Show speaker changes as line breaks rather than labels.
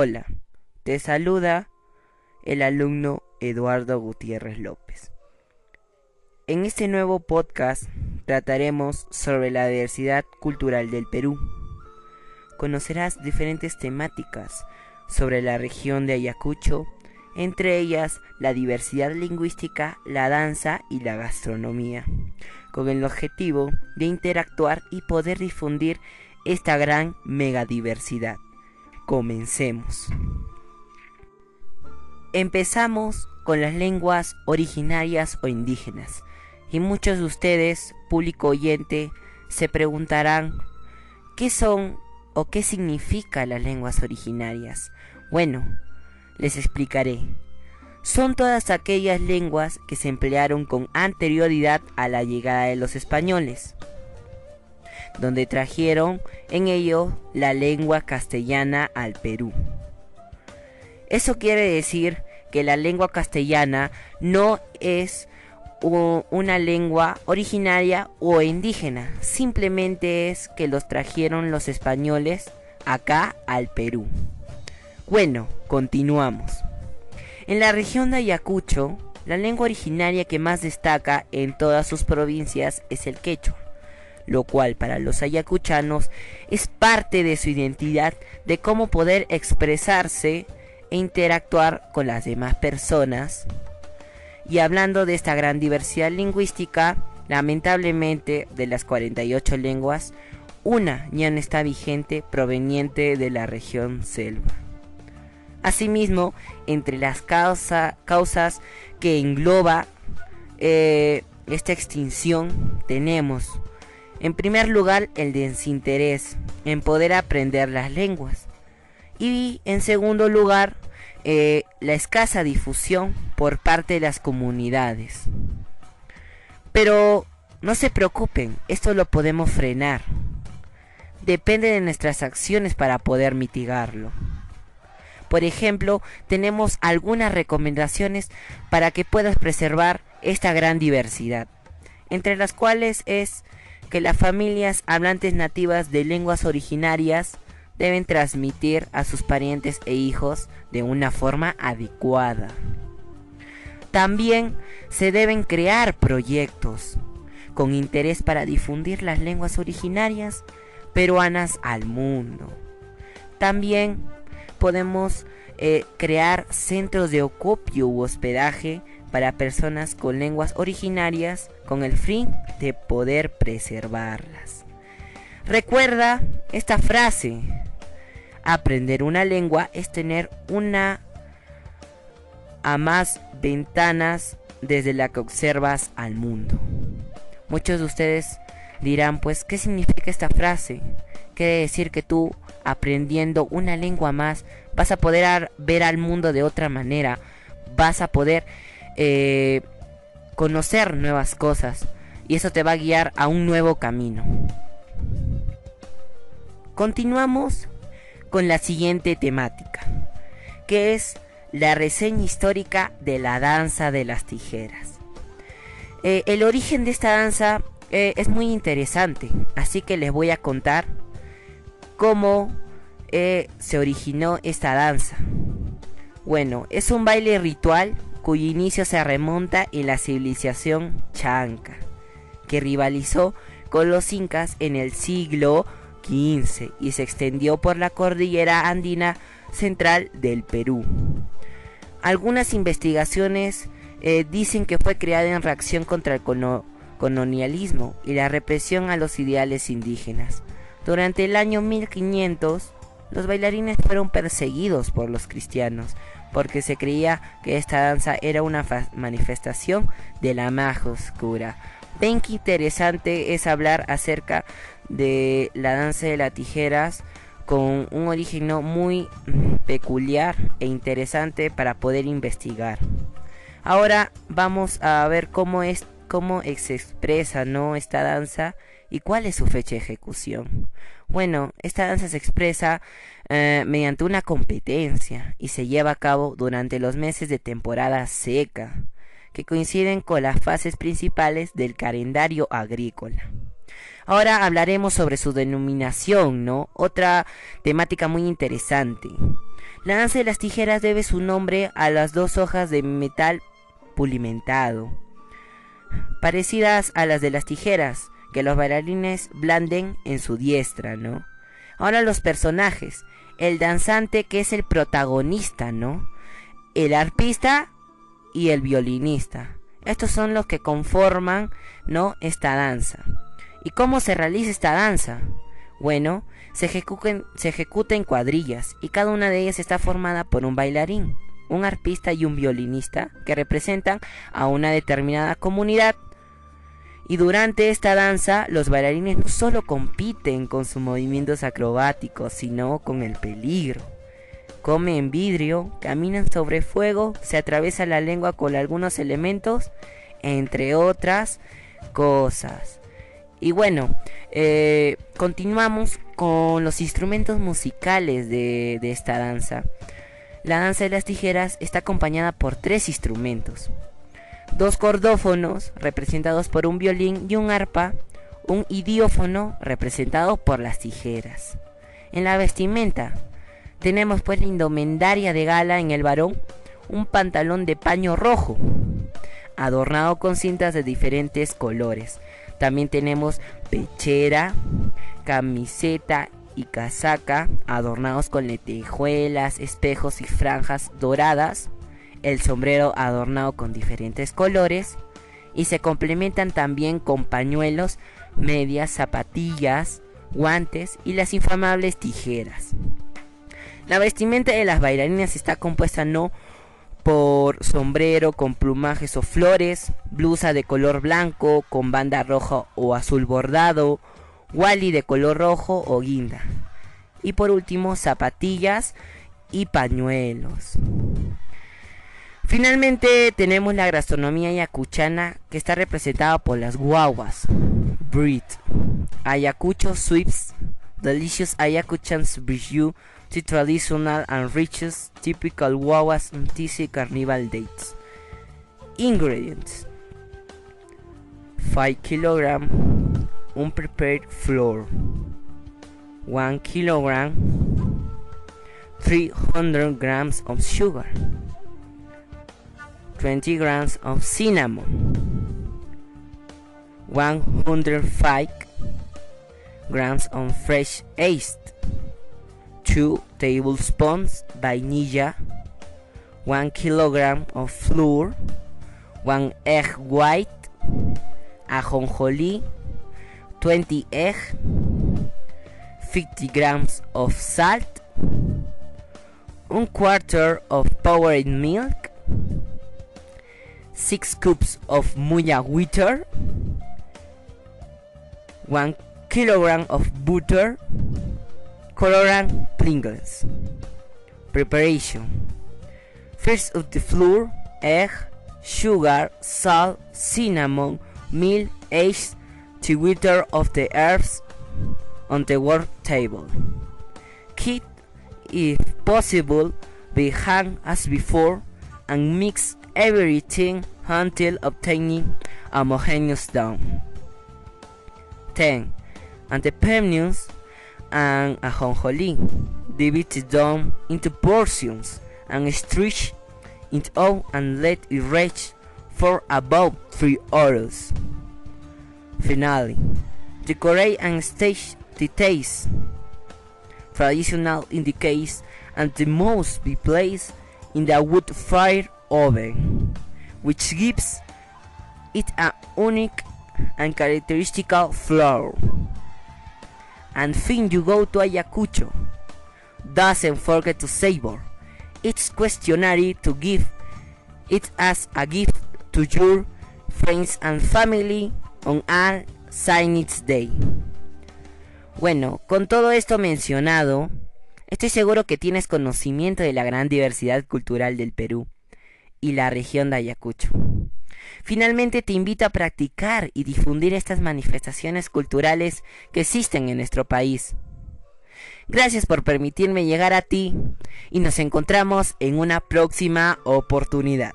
Hola, te saluda el alumno Eduardo Gutiérrez López. En este nuevo podcast trataremos sobre la diversidad cultural del Perú. Conocerás diferentes temáticas sobre la región de Ayacucho, entre ellas la diversidad lingüística, la danza y la gastronomía, con el objetivo de interactuar y poder difundir esta gran megadiversidad. Comencemos. Empezamos con las lenguas originarias o indígenas. Y muchos de ustedes, público oyente, se preguntarán, ¿qué son o qué significa las lenguas originarias? Bueno, les explicaré. Son todas aquellas lenguas que se emplearon con anterioridad a la llegada de los españoles, donde trajeron en ello la lengua castellana al Perú. Eso quiere decir que la lengua castellana no es una lengua originaria o indígena, simplemente es que los trajeron los españoles acá al Perú. Bueno, continuamos. En la región de Ayacucho, la lengua originaria que más destaca en todas sus provincias es el quechua, lo cual para los ayacuchanos es parte de su identidad de cómo poder expresarse e interactuar con las demás personas. Y hablando de esta gran diversidad lingüística, lamentablemente de las 48 lenguas, una ya no está vigente proveniente de la región selva. Asimismo, entre las causas que engloba eh, esta extinción tenemos, en primer lugar, el desinterés en poder aprender las lenguas. Y en segundo lugar, eh, la escasa difusión por parte de las comunidades. Pero no se preocupen, esto lo podemos frenar. Depende de nuestras acciones para poder mitigarlo. Por ejemplo, tenemos algunas recomendaciones para que puedas preservar esta gran diversidad, entre las cuales es que las familias hablantes nativas de lenguas originarias deben transmitir a sus parientes e hijos de una forma adecuada. También se deben crear proyectos con interés para difundir las lenguas originarias peruanas al mundo. También podemos eh, crear centros de ocupio u hospedaje para personas con lenguas originarias con el fin de poder preservarlas. Recuerda esta frase. Aprender una lengua es tener una a más ventanas desde la que observas al mundo. Muchos de ustedes dirán, pues, ¿qué significa esta frase? Quiere decir que tú, aprendiendo una lengua más, vas a poder ver al mundo de otra manera, vas a poder eh, conocer nuevas cosas y eso te va a guiar a un nuevo camino. Continuamos con la siguiente temática, que es la reseña histórica de la danza de las tijeras. Eh, el origen de esta danza eh, es muy interesante, así que les voy a contar cómo se originó esta danza. Bueno, es un baile ritual cuyo inicio se remonta en la civilización chanca, que rivalizó con los incas en el siglo XV y se extendió por la cordillera andina central del Perú. Algunas investigaciones eh, dicen que fue creada en reacción contra el colonialismo y la represión a los ideales indígenas. Durante el año 1500, los bailarines fueron perseguidos por los cristianos porque se creía que esta danza era una manifestación de la magia oscura. Ven que interesante es hablar acerca de la danza de las tijeras con un origen muy peculiar e interesante para poder investigar. Ahora vamos a ver cómo es cómo se expresa no esta danza y cuál es su fecha de ejecución. Bueno, esta danza se expresa eh, mediante una competencia y se lleva a cabo durante los meses de temporada seca, que coinciden con las fases principales del calendario agrícola. Ahora hablaremos sobre su denominación, ¿no? Otra temática muy interesante. La danza de las tijeras debe su nombre a las dos hojas de metal pulimentado, parecidas a las de las tijeras, que los bailarines blanden en su diestra, ¿no? Ahora los personajes, el danzante que es el protagonista, ¿no? El arpista y el violinista. Estos son los que conforman, ¿no? Esta danza. ¿Y cómo se realiza esta danza? Bueno, se se ejecuta en cuadrillas y cada una de ellas está formada por un bailarín, un arpista y un violinista que representan a una determinada comunidad. Y durante esta danza, los bailarines no solo compiten con sus movimientos acrobáticos, sino con el peligro. Comen vidrio, caminan sobre fuego, se atraviesa la lengua con algunos elementos, entre otras cosas. Y bueno, eh, continuamos con los instrumentos musicales de, de esta danza. La danza de las tijeras está acompañada por tres instrumentos. Dos cordófonos representados por un violín y un arpa, un idiófono representado por las tijeras. En la vestimenta tenemos pues la indumentaria de gala en el varón, un pantalón de paño rojo, adornado con cintas de diferentes colores. También tenemos pechera, camiseta y casaca adornados con lentejuelas, espejos y franjas doradas, el sombrero adornado con diferentes colores y se complementan también con pañuelos, medias, zapatillas, guantes y las infamables tijeras. La vestimenta de las bailarinas está compuesta no por sombrero con plumajes o flores, blusa de color blanco con banda roja o azul bordado, wally de color rojo o guinda. Y por último, zapatillas y pañuelos. Finalmente tenemos la gastronomía ayacuchana que está representada por las guaguas. Breed. Ayacucho sweeps. Delicious Ayacuchans brew the traditional and richest typical guaguas MTC carnival dates. Ingredients 5 kg unprepared flour 1 kg 300 grams of sugar 20 grams of cinnamon. 105 grams of fresh yeast. 2 tablespoons vanilla, 1 kilogram of flour. 1 egg white. Ajonjolí. 20 egg. 50 grams of salt. 1 quarter of powdered milk 6 cups of muya wheater 1 kilogram of butter colorant Pringles. Preparation. First of the flour egg sugar salt cinnamon milk eggs to wither of the herbs on the work table. Keep if possible be hung as before and mix everything until obtaining a homogeneous dough 10 and the penions and ajonjolí divide the down into portions and stretch it out and let it rest for about 3 hours. Finally decorate and stage the taste. Traditional in the case and the most be placed in the wood fire oven which gives it a unique and characteristical flower and fin you go to Ayacucho doesn't forget to savor. Its questionnaire to give it as a gift to your friends and family on a Signage Day. Bueno, con todo esto mencionado, estoy seguro que tienes conocimiento de la gran diversidad cultural del Perú y la región de Ayacucho. Finalmente te invito a practicar y difundir estas manifestaciones culturales que existen en nuestro país. Gracias por permitirme llegar a ti y nos encontramos en una próxima oportunidad.